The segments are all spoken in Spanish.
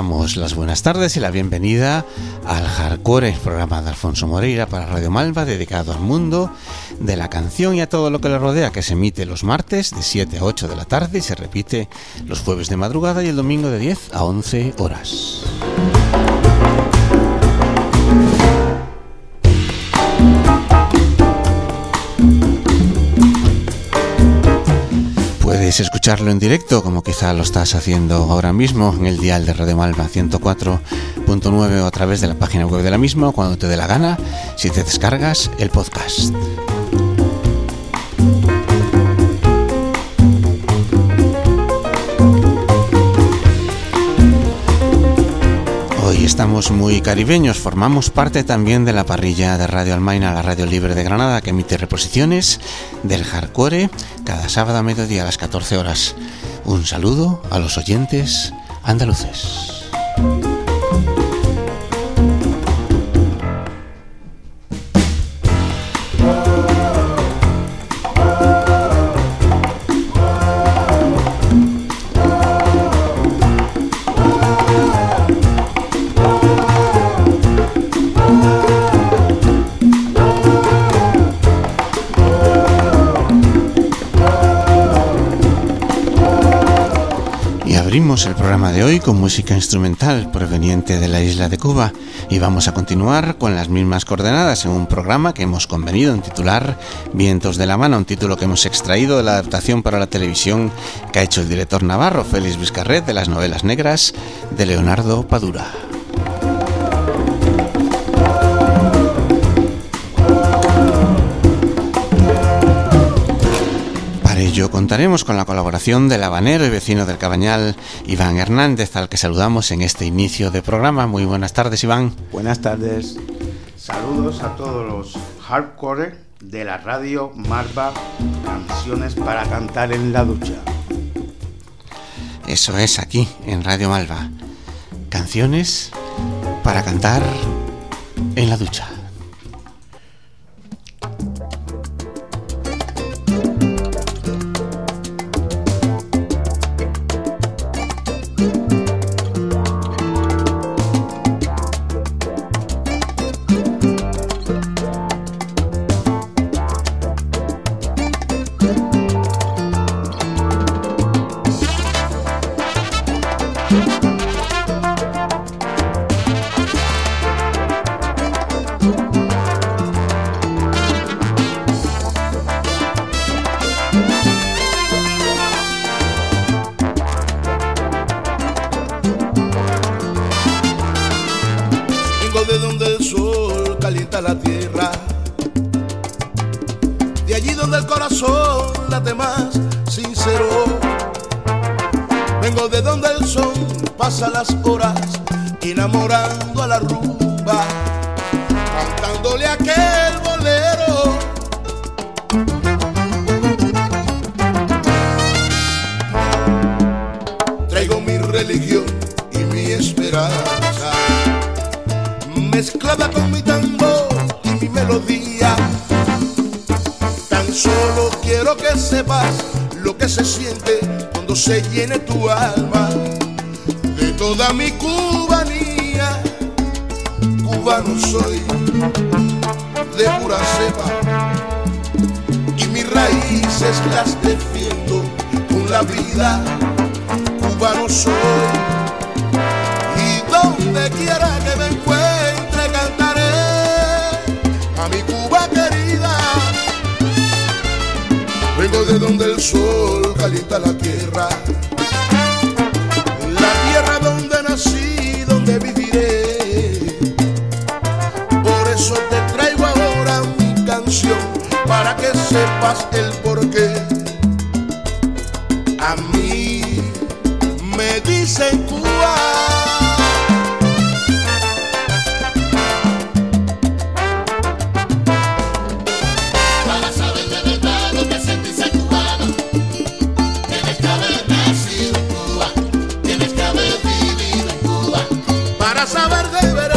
damos las buenas tardes y la bienvenida al Hardcore, programa de Alfonso Moreira para Radio Malva, dedicado al mundo de la canción y a todo lo que le rodea, que se emite los martes de 7 a 8 de la tarde y se repite los jueves de madrugada y el domingo de 10 a 11 horas. Escucharlo en directo, como quizá lo estás haciendo ahora mismo, en el dial de Radio Malva 104.9 o a través de la página web de la misma, cuando te dé la gana, si te descargas el podcast. Hoy estamos muy caribeños, formamos parte también de la parrilla de Radio Almaina, la radio libre de Granada, que emite reposiciones del hardcore cada sábado a mediodía a las 14 horas. Un saludo a los oyentes andaluces. El programa de hoy con música instrumental proveniente de la isla de Cuba y vamos a continuar con las mismas coordenadas en un programa que hemos convenido en titular Vientos de la Mano, un título que hemos extraído de la adaptación para la televisión que ha hecho el director navarro Félix Vizcarret de las novelas negras de Leonardo Padura. Ello contaremos con la colaboración del habanero y vecino del Cabañal, Iván Hernández, al que saludamos en este inicio de programa. Muy buenas tardes, Iván. Buenas tardes. Saludos a todos los hardcore de la radio Marva, canciones para cantar en la ducha. Eso es aquí, en Radio Malva. Canciones para cantar en la ducha. Sentirse cubano, tienes que leerte a Martín prosa de Guillén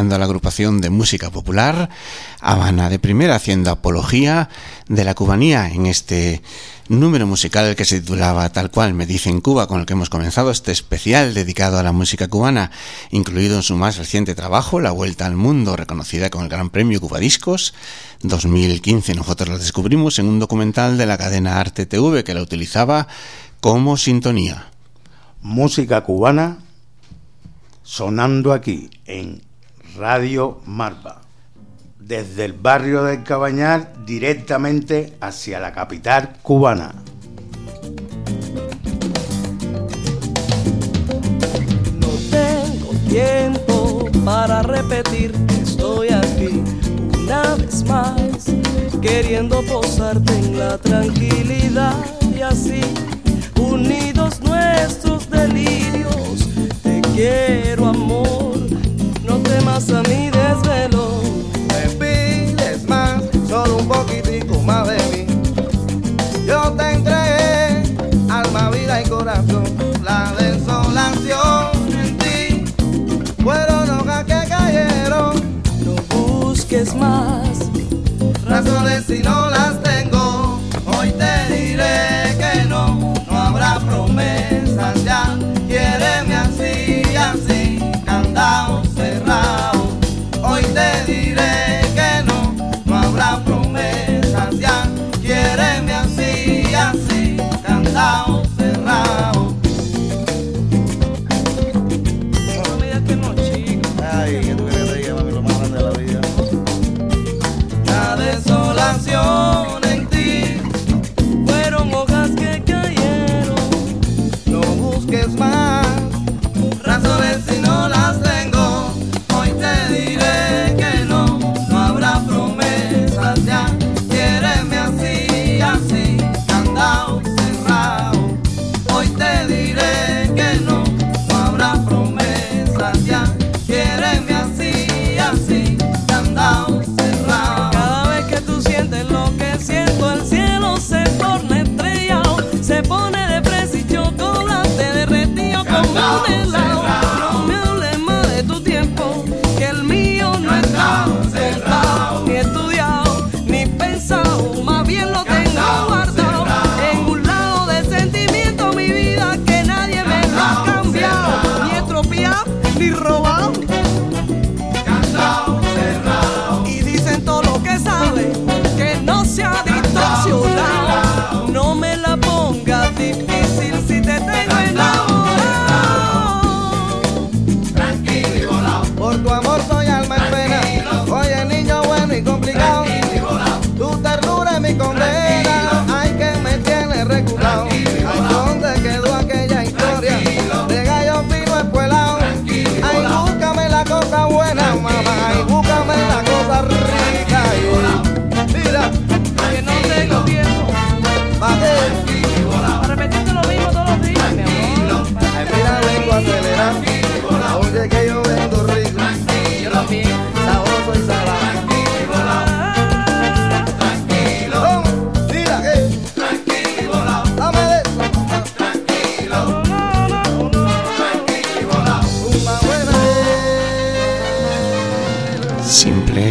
A la agrupación de música popular, Habana de Primera, haciendo apología de la cubanía en este número musical que se titulaba tal cual me dice en Cuba, con el que hemos comenzado este especial dedicado a la música cubana, incluido en su más reciente trabajo, La Vuelta al Mundo, reconocida con el Gran Premio Cuba Discos 2015. Nosotros la descubrimos en un documental de la cadena Arte TV que la utilizaba como sintonía. Música cubana sonando aquí en Radio Marba, desde el barrio del Cabañal directamente hacia la capital cubana. No tengo tiempo para repetir que estoy aquí una vez más, queriendo posarte en la tranquilidad y así, unidos nuestros delirios. Quiero amor, no temas a mi desvelo. Me pides más, solo un poquitico más de mí. Yo te entregué alma, vida y corazón, la desolación en ti. Fueron hojas que cayeron, no busques más razones si no las tengo. Hoy te diré que no, no habrá promesas ya. Se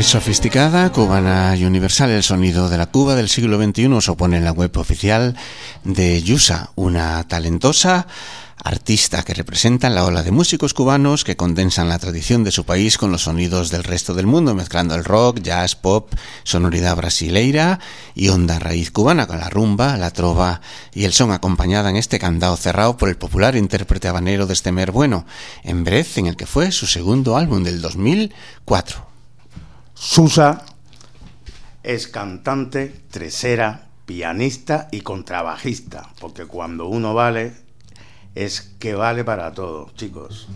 sofisticada, cubana y universal, el sonido de la Cuba del siglo XXI se opone en la web oficial de Yusa, una talentosa artista que representa la ola de músicos cubanos que condensan la tradición de su país con los sonidos del resto del mundo, mezclando el rock, jazz, pop, sonoridad brasileira y onda raíz cubana con la rumba, la trova y el son acompañada en este candado cerrado por el popular intérprete habanero de este mer bueno, en Brez, en el que fue su segundo álbum del 2004. Susa es cantante, tresera, pianista y contrabajista, porque cuando uno vale es que vale para todo, chicos.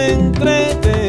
me.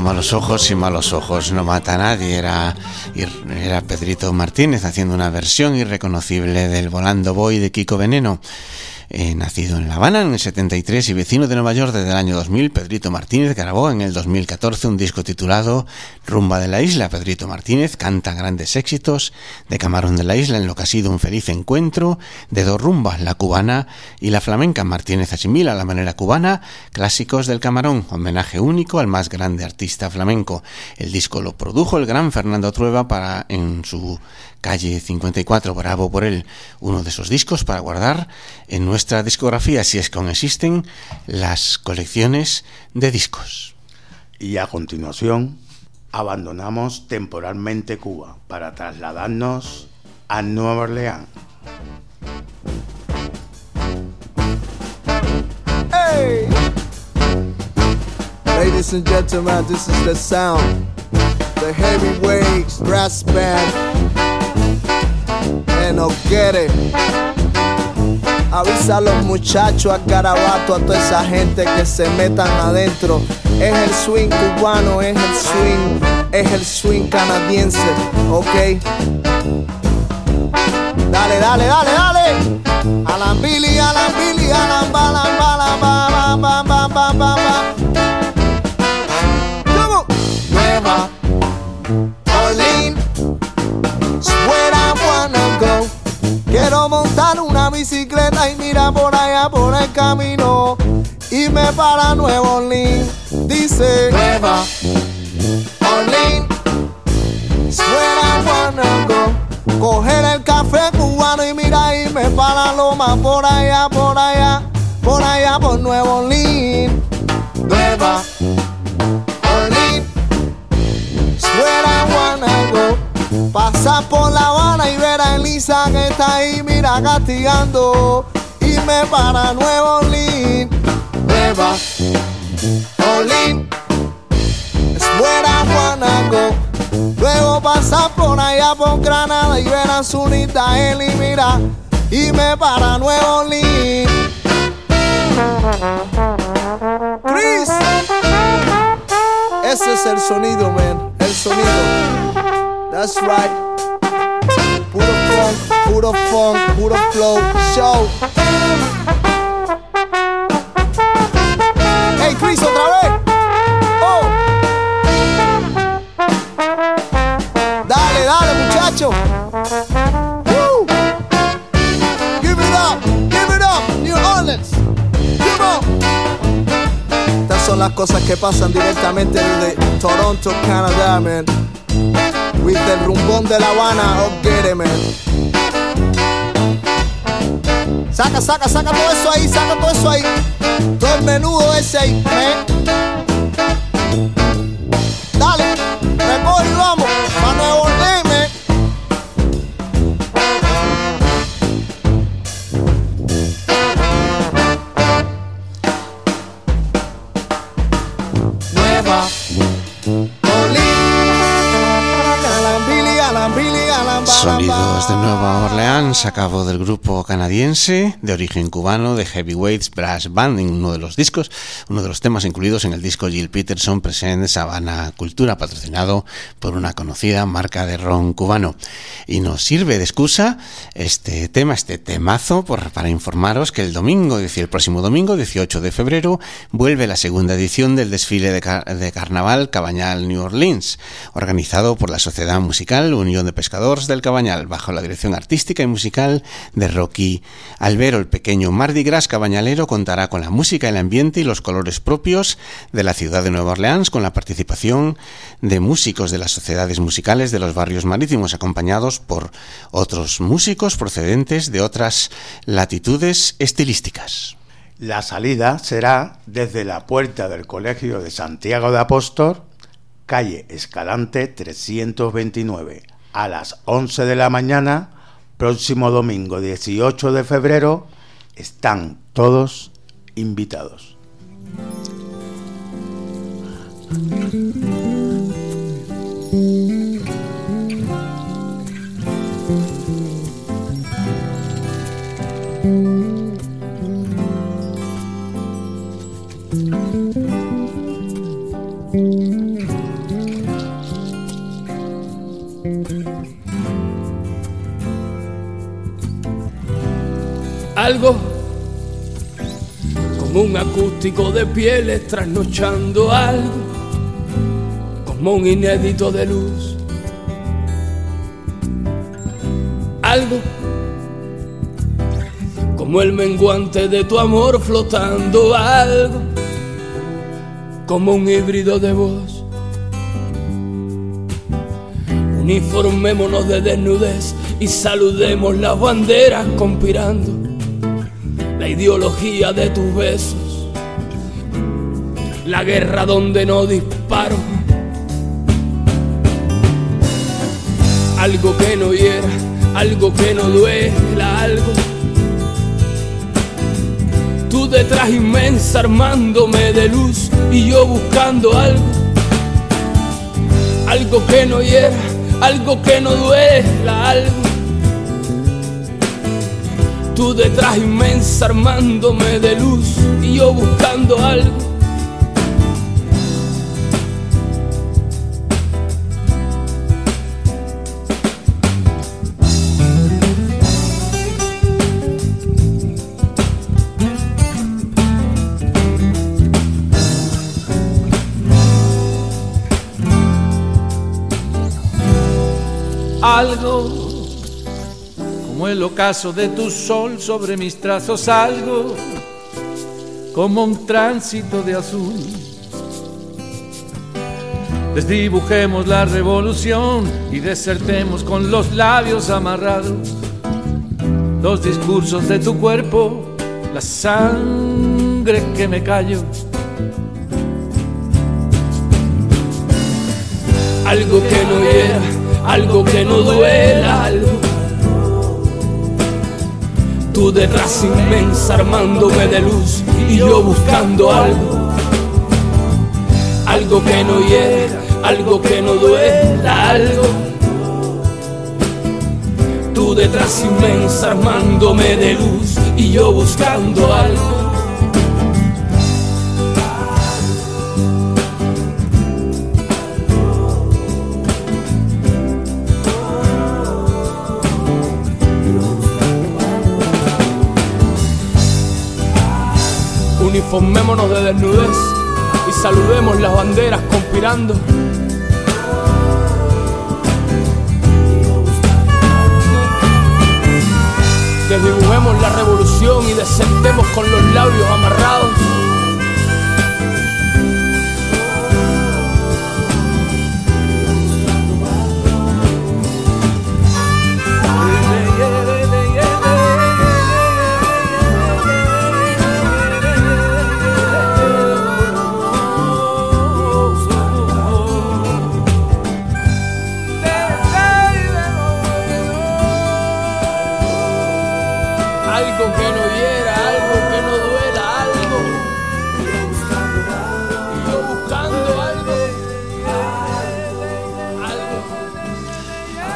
Malos ojos y malos ojos no mata a nadie. Era, era Pedrito Martínez haciendo una versión irreconocible del Volando Boy de Kiko Veneno. Eh, nacido en La Habana en el 73 y vecino de Nueva York desde el año 2000, Pedrito Martínez grabó en el 2014 un disco titulado Rumba de la Isla. Pedrito Martínez canta grandes éxitos de Camarón de la Isla en lo que ha sido un feliz encuentro de dos rumbas, la cubana y la flamenca. Martínez asimila la manera cubana clásicos del Camarón, homenaje único al más grande artista flamenco. El disco lo produjo el gran Fernando Trueba para en su calle 54, bravo por él, uno de esos discos para guardar en nuestra discografía, si es que aún existen las colecciones de discos. Y a continuación, abandonamos temporalmente Cuba para trasladarnos a Nueva Orleans. Hey! Ladies and gentlemen, this is the sound. The heavyweights brass band. No quiere. Avisa a los muchachos, a Carabato, a toda esa gente que se metan adentro. Es el swing cubano, es el swing, es el swing canadiense, ok. Dale, dale, dale, dale. A la Billy, a la Billy, a la bala, y mira por allá por el camino. Y me para Nuevo Orleans. Dice Nueva Orleans. Suena wanna Coger el café cubano y mira y me para Loma por allá, por allá, por allá por Nuevo Orleans. Nueva Orleans. Suena wanna Pasa por La Habana y ver a Elisa que está ahí, mira, castigando. Y me para Nuevo Orleans, Nueva Orleans, es buena Juanaco. Luego pasa por allá por Granada y ver a Zunita él y mira, y me para Nuevo Orleans. Chris, ese es el sonido, man, el sonido. That's right. Puro funk, puro funk, puro flow, show. Hey Chris, otra vez. Oh. Dale, dale, muchacho. Woo. Give it up, give it up, New Orleans. Come on. Estas son las cosas que pasan directamente desde Toronto, Canadá, man. Viste el rumbón de La Habana, oh get. Saca, saca, saca todo eso ahí, saca todo eso ahí. Todo el menudo ese ahí, man. Dale, recoge y vamos, son De Nueva Orleans a cabo del grupo canadiense de origen cubano de Heavyweights Brass Band, en uno de los discos, uno de los temas incluidos en el disco Jill Peterson Present Sabana Cultura, patrocinado por una conocida marca de ron cubano. Y nos sirve de excusa este tema, este temazo, para informaros que el domingo, es el próximo domingo, 18 de febrero, vuelve la segunda edición del desfile de, de carnaval Cabañal New Orleans, organizado por la Sociedad Musical Unión de Pescadores del Cabañal, bajo la dirección artística y musical de Rocky Albero. El pequeño Mardi Gras cabañalero contará con la música, el ambiente y los colores propios de la ciudad de Nueva Orleans, con la participación de músicos de las sociedades musicales de los barrios marítimos, acompañados por otros músicos procedentes de otras latitudes estilísticas. La salida será desde la puerta del Colegio de Santiago de Apóstol, calle Escalante 329 a las 11 de la mañana, próximo domingo 18 de febrero, están todos invitados. De pieles trasnochando algo, como un inédito de luz. Algo como el menguante de tu amor flotando algo, como un híbrido de voz. Uniformémonos de desnudez y saludemos las banderas conspirando la ideología de tus besos, la guerra donde no disparo, algo que no hiera, algo que no duela, algo. Tú detrás inmensa armándome de luz y yo buscando algo, algo que no hiera, algo que no duela, algo Tú detrás inmensa armándome de luz y yo buscando algo. Algo como el ocaso de tu sol sobre mis trazos algo, como un tránsito de azul. Desdibujemos la revolución y desertemos con los labios amarrados los discursos de tu cuerpo, la sangre que me callo. Algo que no hiera, algo que no duela, algo Tú detrás inmensa armándome de luz y yo buscando algo. Algo que no hiera, algo que no duela, algo. Tú detrás inmensa armándome de luz y yo buscando algo. Uniformémonos de desnudez y saludemos las banderas conspirando. Desdibujemos la revolución y descendemos con los labios amarrados.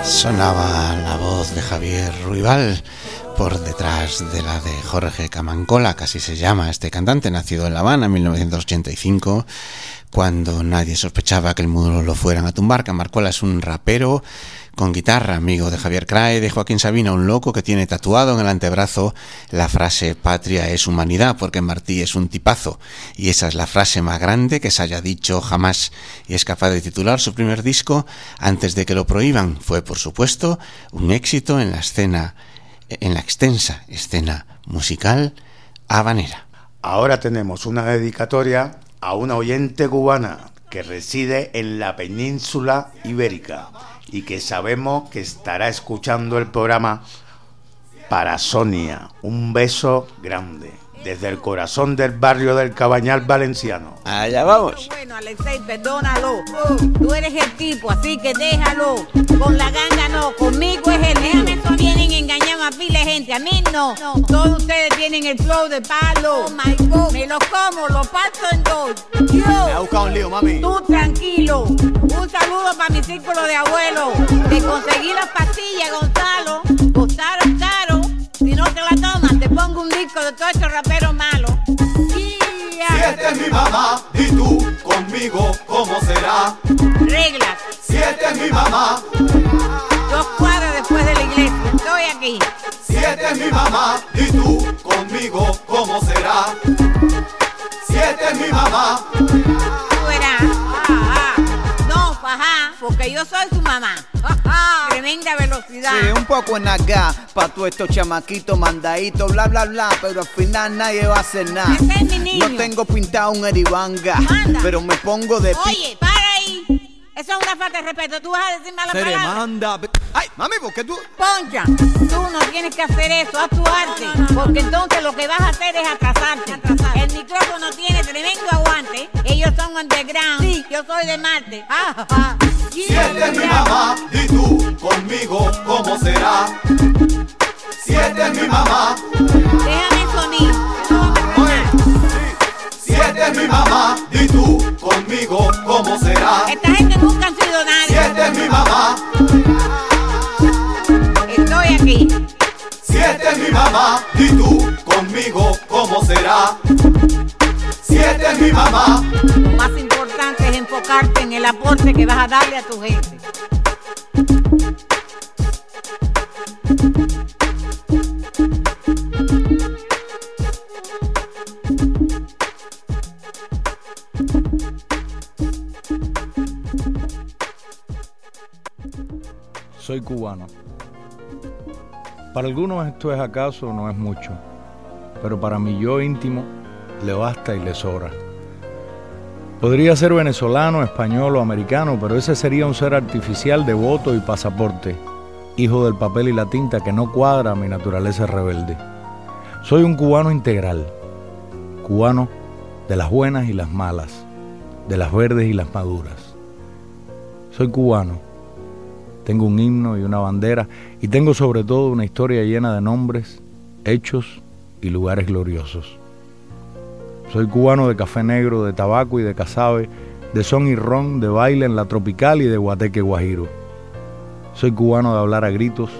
Sonaba la voz de Javier Ruibal por detrás de la de Jorge Camancola, casi se llama este cantante, nacido en La Habana en 1985, cuando nadie sospechaba que el mundo lo fueran a tumbar. Camancola es un rapero con guitarra, amigo de Javier Crae, de Joaquín Sabina, un loco que tiene tatuado en el antebrazo la frase patria es humanidad, porque Martí es un tipazo, y esa es la frase más grande que se haya dicho jamás, y es capaz de titular su primer disco antes de que lo prohíban. Fue, por supuesto, un éxito en la escena, en la extensa escena musical habanera. Ahora tenemos una dedicatoria a una oyente cubana que reside en la península ibérica y que sabemos que estará escuchando el programa para Sonia. Un beso grande desde el corazón del barrio del Cabañal Valenciano. Allá vamos. Bueno, Alexei, perdónalo. Tú eres el tipo, así que déjalo. Con la ganga no, conmigo es el Déjame Vienen engañando a pile gente, a mí no. Todos ustedes tienen el flow de palo. Oh my God. Me lo como, lo paso en dos. Yo. Me ha buscado un lío, mami. Tú tranquilo. Un saludo para mi círculo de abuelos. Te conseguí las pastillas, Gonzalo. Costaron caro. Si no te la tomas, te pongo un disco de todo ese rapero malo. Si esta es mi mamá y tú conmigo, ¿cómo será? Reglas. Si esta es mi mamá. Dos cuadras después de la iglesia. Estoy aquí. Si esta es mi mamá, y tú conmigo, ¿cómo será? Si esta es mi mamá. Tú verás. Porque yo soy su mamá. Tremenda velocidad. Sí, un poco en acá, pa' todos estos chamaquitos mandaditos, bla, bla, bla, pero al final nadie va a hacer nada. Ese es mi niño. No tengo pintado un eribanga, Manda. pero me pongo de Oye. Eso es una falta de respeto. Tú vas a decir malas Se palabras. demanda. Ay, mami, ¿por qué tú? Poncha, tú no tienes que hacer eso, haz tu arte, porque entonces lo que vas a hacer es atrasarte. El micrófono tiene tremendo aguante, ellos son underground, sí, yo soy de Marte. Ah, ah. Si esta es mi mamá, y tú conmigo, ¿cómo será? Si esta es mi mamá, Déjame no me hagas si esta es mi mamá, conmigo, ¿cómo será? Esta gente nunca han sido Si esta nadie. es mi mamá, Estoy aquí. si esta es mi mamá, y tú conmigo, ¿cómo será? Si esta es mi mamá, Lo más importante es enfocarte en el aporte que vas a darle a tu gente. Soy cubano. Para algunos esto es acaso no es mucho, pero para mi yo íntimo le basta y le sobra. Podría ser venezolano, español o americano, pero ese sería un ser artificial de voto y pasaporte, hijo del papel y la tinta que no cuadra a mi naturaleza rebelde. Soy un cubano integral, cubano de las buenas y las malas, de las verdes y las maduras. Soy cubano tengo un himno y una bandera y tengo sobre todo una historia llena de nombres, hechos y lugares gloriosos. Soy cubano de café negro, de tabaco y de casabe, de son y ron, de baile en la tropical y de guateque guajiro. Soy cubano de hablar a gritos,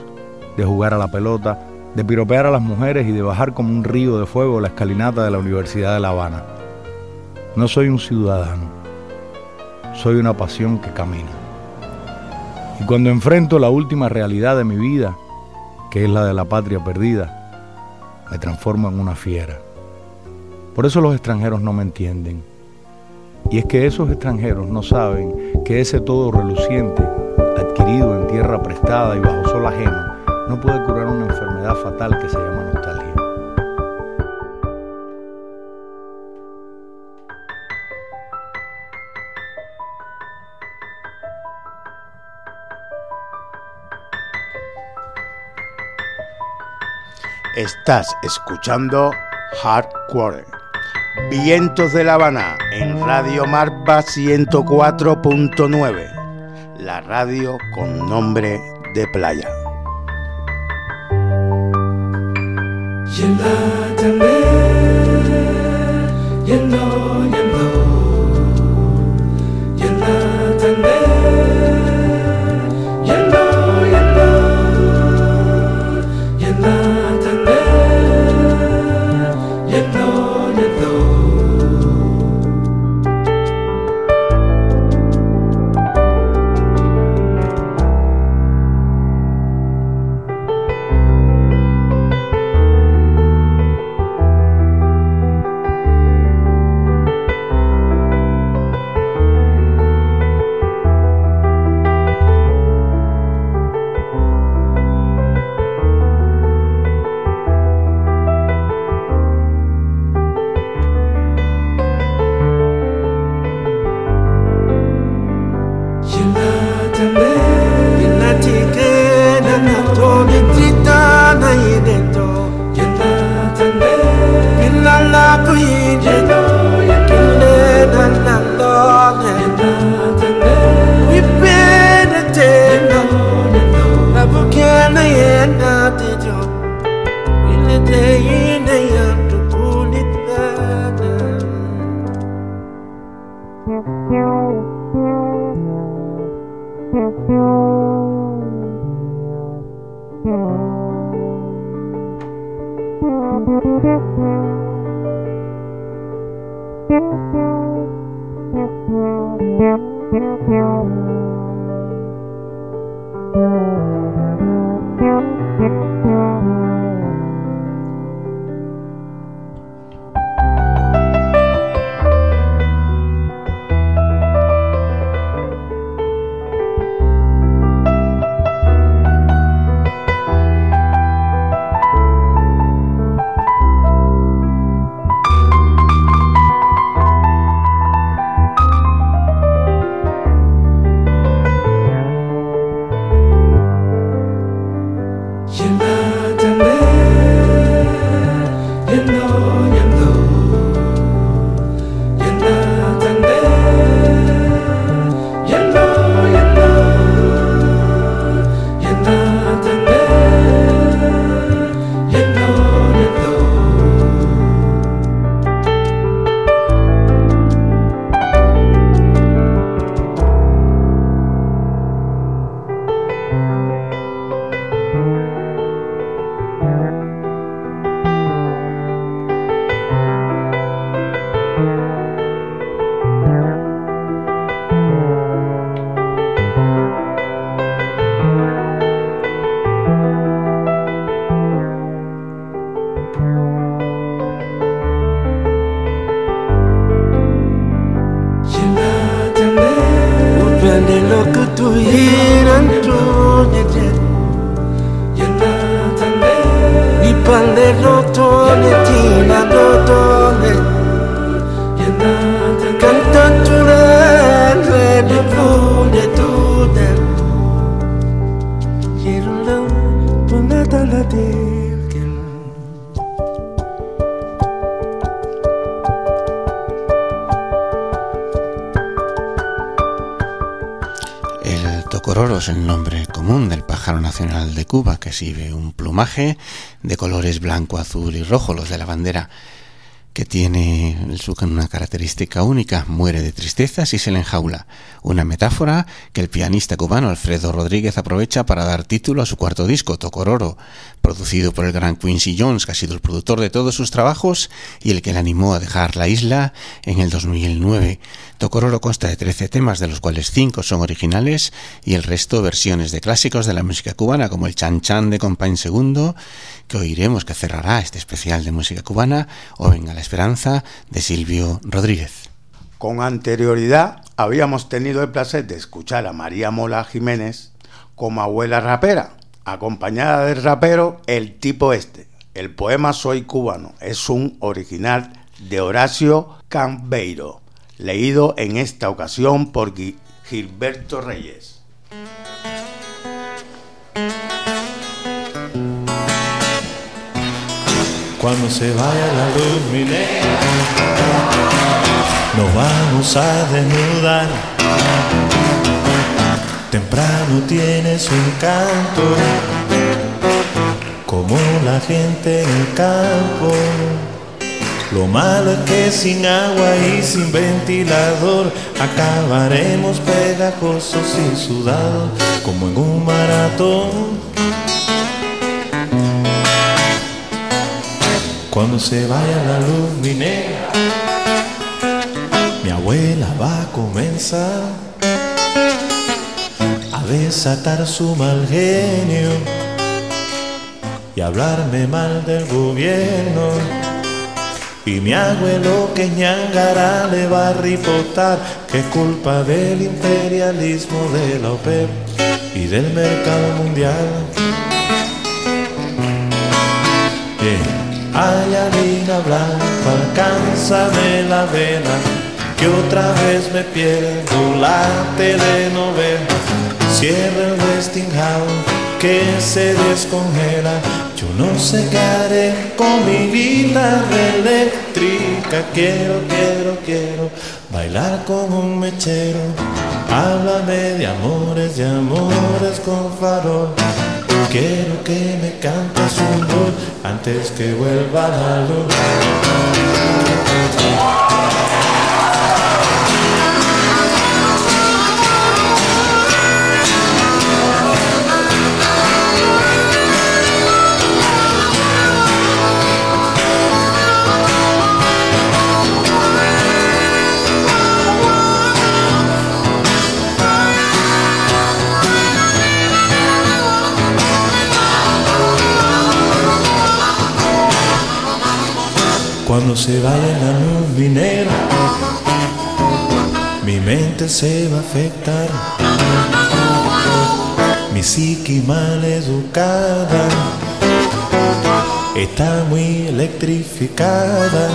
de jugar a la pelota, de piropear a las mujeres y de bajar como un río de fuego la escalinata de la Universidad de La Habana. No soy un ciudadano, soy una pasión que camina. Y cuando enfrento la última realidad de mi vida, que es la de la patria perdida, me transformo en una fiera. Por eso los extranjeros no me entienden. Y es que esos extranjeros no saben que ese todo reluciente, adquirido en tierra prestada y bajo sol ajeno, no puede curar una enfermedad fatal que se llama nostalgia. Estás escuchando Hardcore. Vientos de La Habana en Radio Marva 104.9. La radio con nombre de playa. Exhibe un plumaje de colores blanco, azul y rojo, los de la bandera, que tiene una característica única, muere de tristezas y se le enjaula, una metáfora que el pianista cubano Alfredo Rodríguez aprovecha para dar título a su cuarto disco, Tocororo, producido por el gran Quincy Jones, que ha sido el productor de todos sus trabajos y el que le animó a dejar la isla en el 2009. Tocororo consta de 13 temas, de los cuales 5 son originales y el resto versiones de clásicos de la música cubana, como el Chan Chan de Compañ Segundo, que oiremos que cerrará este especial de música cubana, o Venga la Esperanza de Silvio Rodríguez. Con anterioridad habíamos tenido el placer de escuchar a María Mola Jiménez como abuela rapera acompañada del rapero El Tipo Este. El poema Soy Cubano es un original de Horacio Cambeiro, leído en esta ocasión por Gilberto Reyes. Cuando se vaya la luz minera, nos vamos a desnudar temprano tienes un canto, como la gente en el campo. Lo malo es que sin agua y sin ventilador acabaremos pegajosos y sudados como en un maratón. Cuando se vaya la luz mi abuela va a comenzar desatar su mal genio y hablarme mal del gobierno. Y mi abuelo que ñangara le va a ripotar que es culpa del imperialismo de la OPEP y del mercado mundial. Ay, harina blanca, alcánzame la vela, que otra vez me pierdo la telenovela Cierra el Westinghouse que se descongela. Yo no sé qué haré con mi guitarra eléctrica. Quiero, quiero, quiero bailar con un mechero. Háblame de amores, de amores con farol. Quiero que me cantes un voz antes que vuelva la luz. Se vaya la luz mi mente se va a afectar. Mi psique mal educada está muy electrificada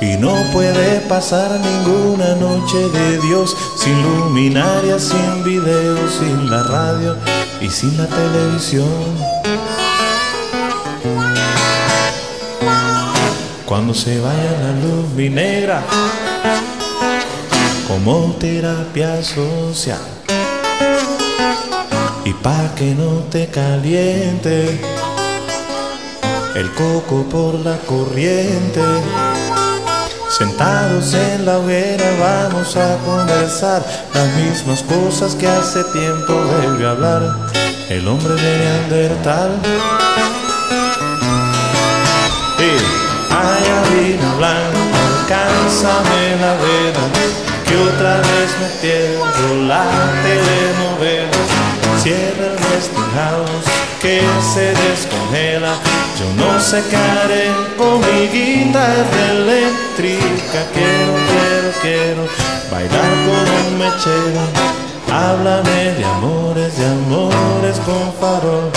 y no puede pasar ninguna noche de Dios sin luminaria, sin video, sin la radio y sin la televisión. Cuando se vaya la luz minera como terapia social y pa' que no te caliente el coco por la corriente Sentados en la hoguera vamos a conversar las mismas cosas que hace tiempo debe hablar el hombre de Neandertal. Blanca, alcánzame la vela, que otra vez me pierdo la telenovela. Cierra el Westinghouse que se descongela. Yo no sé con mi guitarra eléctrica. Quiero, quiero, quiero bailar con un mechero. Háblame de amores, de amores con farol.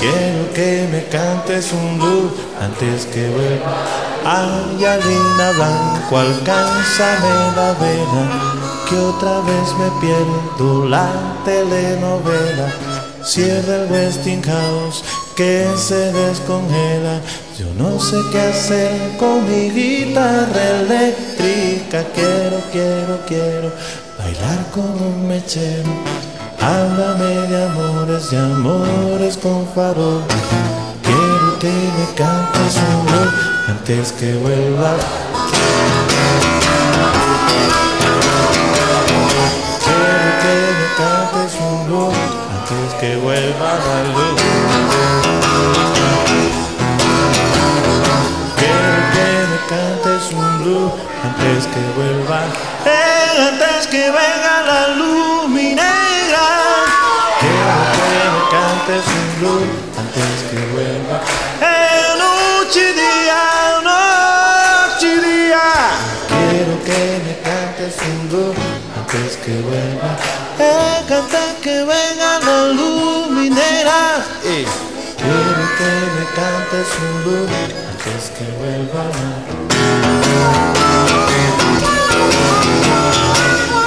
Quiero que me cantes un blues antes que vuelva. Ay, Alina Blanco, alcánzame la vena, que otra vez me pierdo la telenovela. Cierra el Westinghouse que se descongela. Yo no sé qué hacer con mi guitarra eléctrica. Quiero, quiero, quiero bailar con un mechero. Háblame de amores, de amores con farol. Quiero que me cantes un antes que vuelva. Quiero que me cantes un gol antes que vuelva la luz. Quiero que me cantes un blues antes que vuelva, eh, antes que venga la luz mi. Quiero que me cantes un blues antes que vuelva, que vuelva, eh, antes que venga la luz mi negra. Eh, Quiero que me cantes un blues antes que vuelva la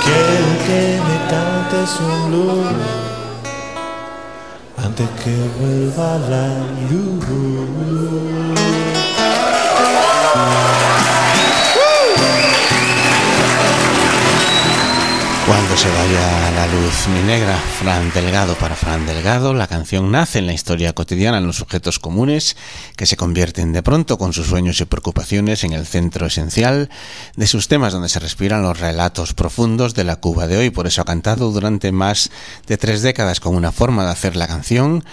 Quiero que me cantes un blues antes que vuelva la luz. Se vaya la luz mi negra, Fran Delgado para Fran Delgado, la canción nace en la historia cotidiana en los sujetos comunes que se convierten de pronto con sus sueños y preocupaciones en el centro esencial de sus temas donde se respiran los relatos profundos de la Cuba de hoy. Por eso ha cantado durante más de tres décadas con una forma de hacer la canción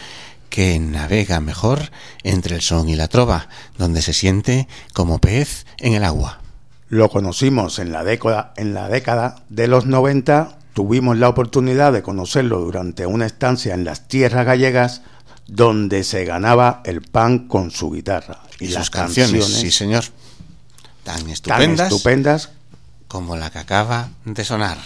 que navega mejor entre el son y la trova, donde se siente como pez en el agua. Lo conocimos en la década, en la década de los 90, tuvimos la oportunidad de conocerlo durante una estancia en las tierras gallegas donde se ganaba el pan con su guitarra. Y, sus canciones, sí señor, tan tan estupendas, como la que acaba de sonar.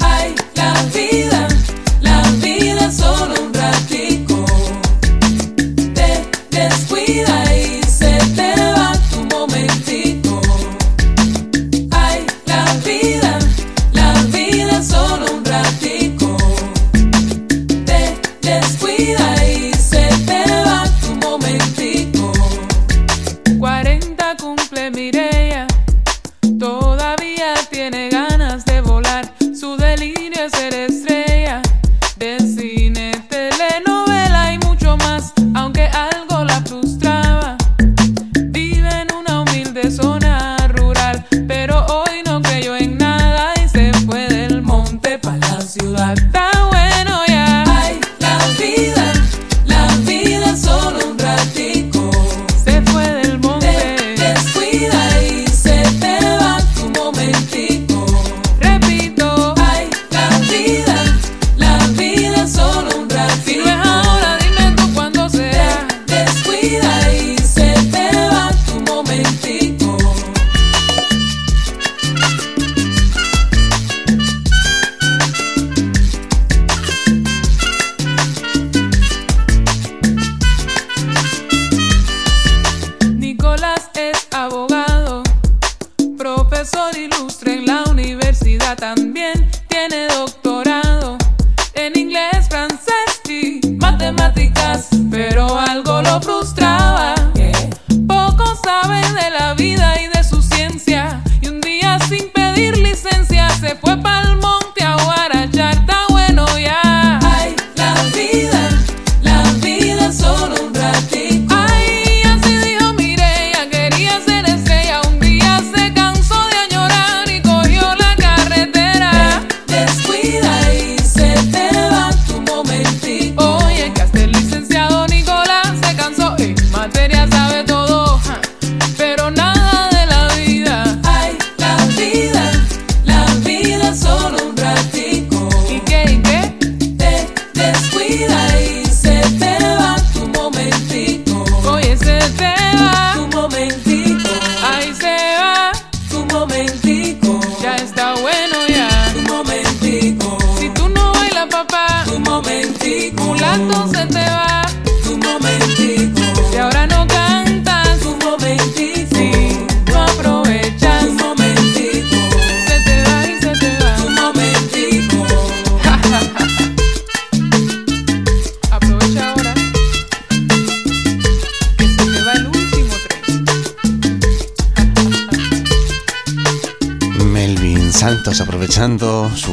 Ay, la vida,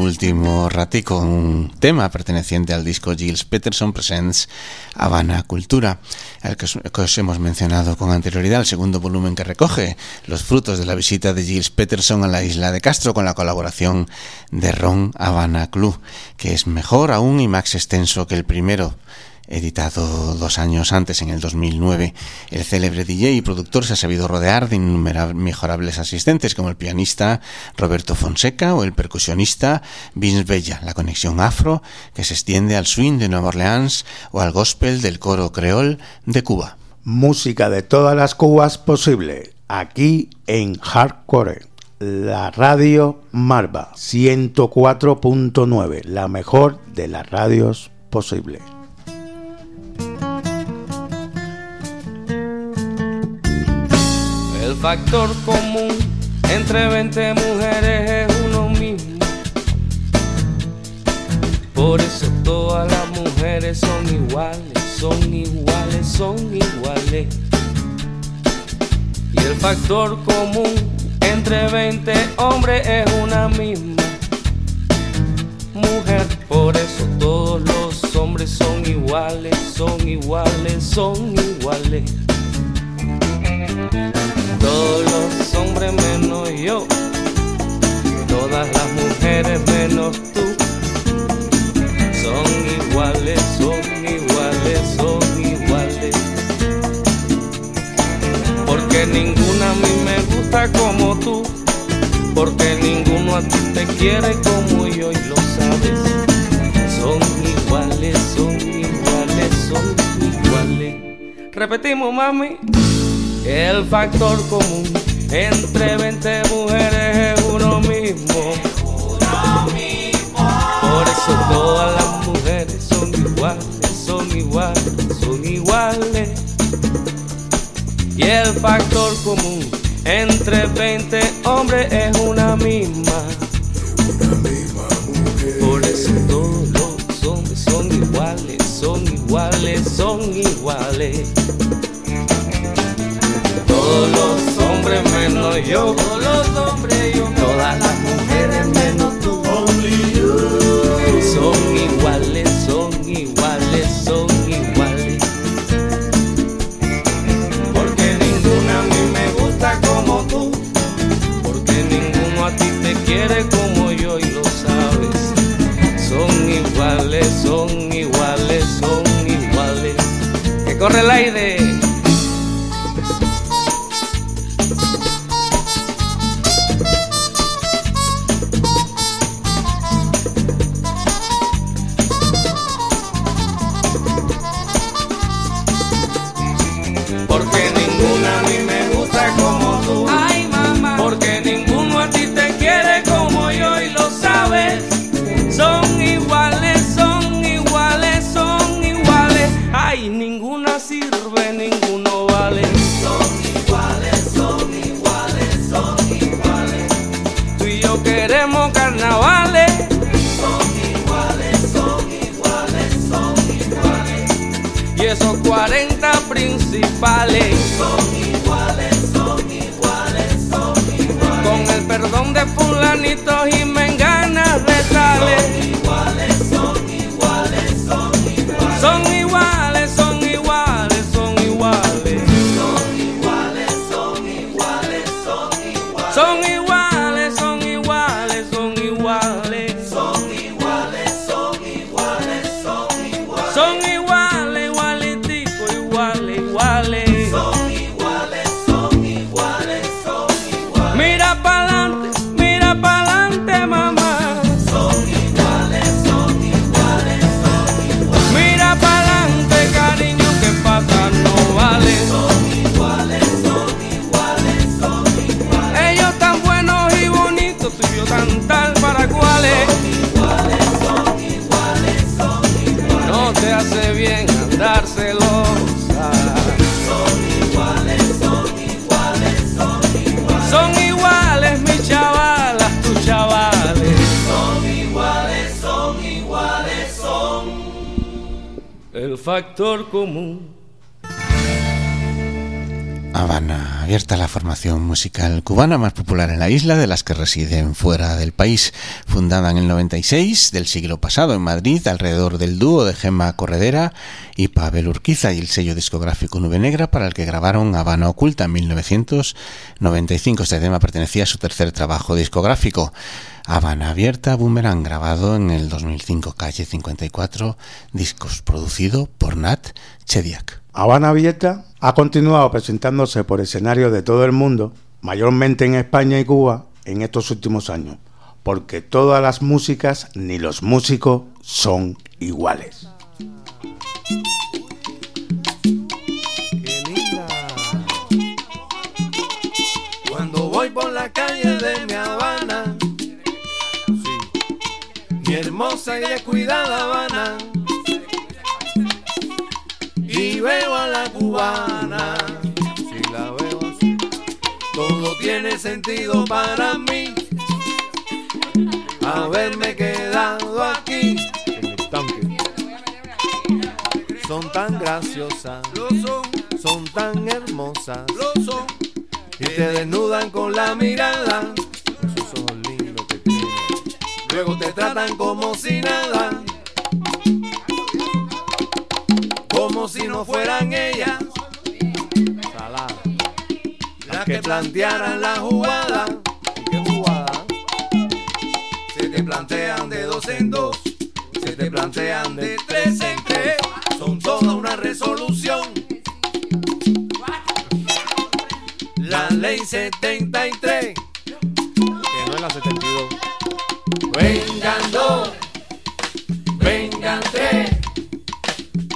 último ratico, un tema perteneciente al disco Gilles Peterson Presents Habana Cultura, al que os, hemos mencionado con anterioridad, el segundo volumen que recoge los frutos de la visita de Gilles Peterson a la isla de Castro con la colaboración de Ron Habana Club, que es mejor aún y más extenso que el primero editado dos años antes, en el 2009. El célebre DJ y productor se ha sabido rodear de inmejorables asistentes como el pianista Roberto Fonseca o el percusionista Vince Bella, la conexión afro que se extiende al swing de Nueva Orleans o al gospel del coro creol de Cuba. Música de todas las Cubas posible, aquí en Hardcore. La radio Marva 104.9, la mejor de las radios posible. Factor común entre 20 mujeres es uno mismo. Por eso todas las mujeres son iguales, son iguales, son iguales. Y el factor común entre 20 hombres es una misma mujer. Por eso todos los hombres son iguales, son iguales, son iguales. Todos los hombres menos yo, todas las mujeres menos tú, son iguales, son iguales, son iguales. Porque ninguna a mí me gusta como tú, porque ninguno a ti te quiere como yo y lo sabes. Son iguales, son iguales, son iguales. Repetimos, mami. El factor común entre 20 mujeres es uno mismo. Por eso todas las mujeres son iguales, son iguales, son iguales. Y el factor común entre 20 hombres es una misma. Por eso todos los hombres son iguales, son iguales, son iguales. Todos los hombres menos yo, todos los hombres yo, todas las mujeres menos tú. Son iguales, son iguales, son iguales. Porque ninguna a mí me gusta como tú. Porque ninguno a ti te quiere como yo y lo sabes. Son iguales, son iguales, son iguales. Que corre el aire. Factor común. Habana, abierta la formación musical cubana más popular en la isla de las que residen fuera del país. Fundada en el 96 del siglo pasado en Madrid alrededor del dúo de Gemma Corredera y Pavel Urquiza y el sello discográfico Nube Negra para el que grabaron Habana Oculta en 1995. Este tema pertenecía a su tercer trabajo discográfico. Habana Abierta Boomerang, grabado en el 2005, calle 54, discos producido por Nat Chediak. Habana Abierta ha continuado presentándose por escenarios de todo el mundo, mayormente en España y Cuba, en estos últimos años, porque todas las músicas ni los músicos son iguales. Cuando voy por la calle de mi Habana, mi hermosa y descuidada Habana, sentido para mí. Haberme quedado aquí. Son tan graciosas, son tan hermosas, y te desnudan con la mirada. Esos ojos lindos que tienes. Luego te tratan como si nada, como si no fueran ellas. Que plantearan la jugada. ¿Qué jugada? Se te plantean de dos en dos, se te plantean de tres en tres. Son toda una resolución. La ley 73, que no es la 72. Vengan dos, vengan tres,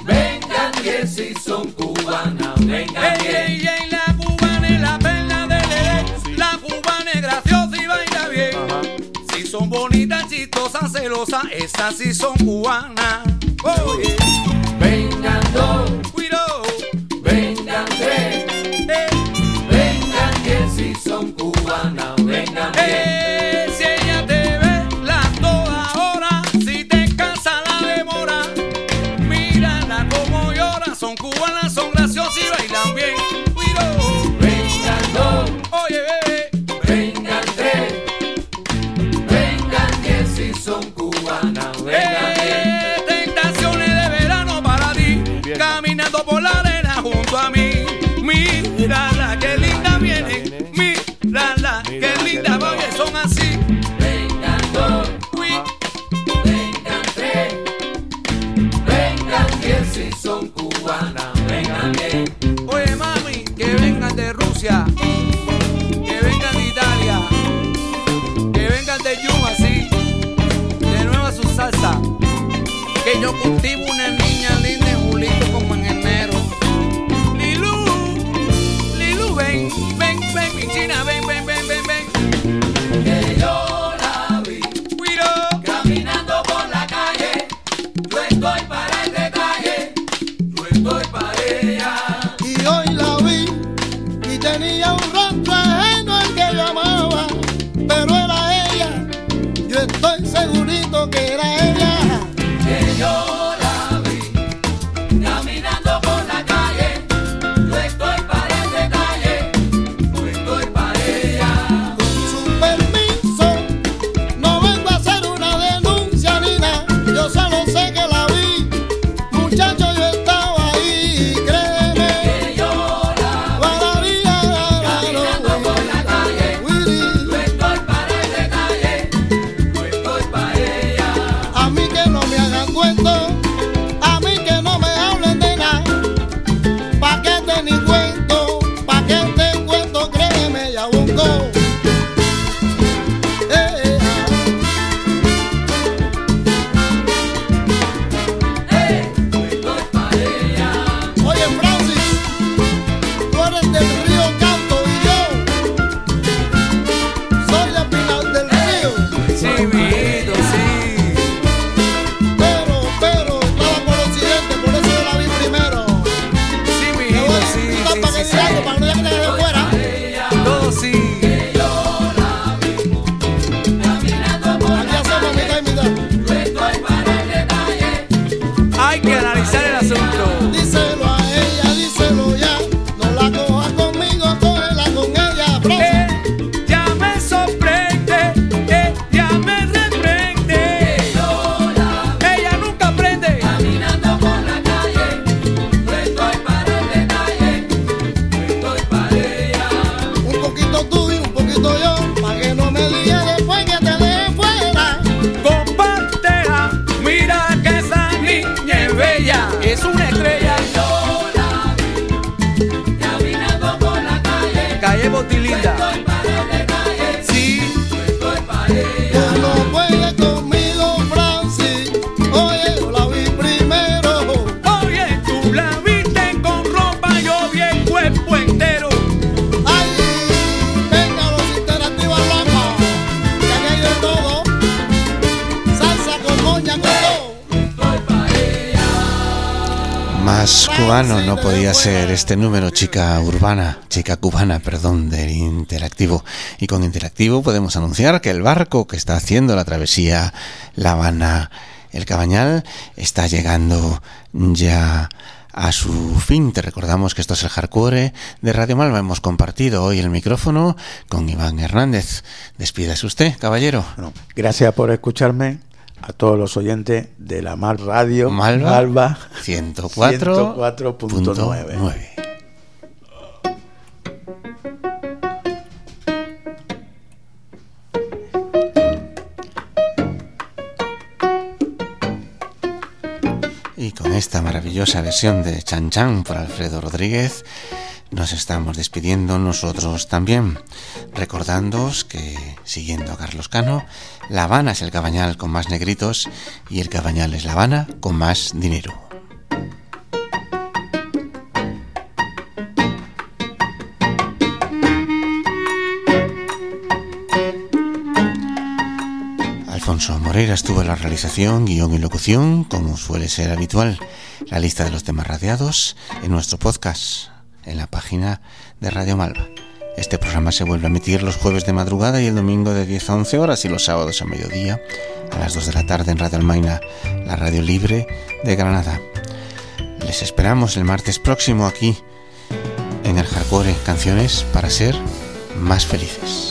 vengan diez si son cubanas, vengan celosas, esas sí son cubanas. Oye, Vengan dos, este número, chica urbana, chica cubana, perdón, del Interactivo. Y con Interactivo podemos anunciar que el barco que está haciendo la travesía La Habana, el Cabañal, está llegando ya a su fin. Te recordamos que esto es el hardcore de Radio Malva. Hemos compartido hoy el micrófono con Iván Hernández. Despídase usted, caballero. Gracias por escucharme. A todos los oyentes de la Mal Radio Malva, Malva 104.9. 104 esta maravillosa versión de Chan Chan por Alfredo Rodríguez, nos estamos despidiendo nosotros también, recordándoos que, siguiendo a Carlos Cano, La Habana es el cabañal con más negritos y el cabañal es La Habana con más dinero. Moreira estuvo en la realización, guion y locución, como suele ser habitual. La lista de los temas radiados en nuestro podcast en la página de Radio Malva. Este programa se vuelve a emitir los jueves de madrugada y el domingo de 10 a 11 horas y los sábados a mediodía a las 2 de la tarde en Radio Almaina, la radio libre de Granada. Les esperamos el martes próximo aquí en el Hardcore Canciones para ser más felices.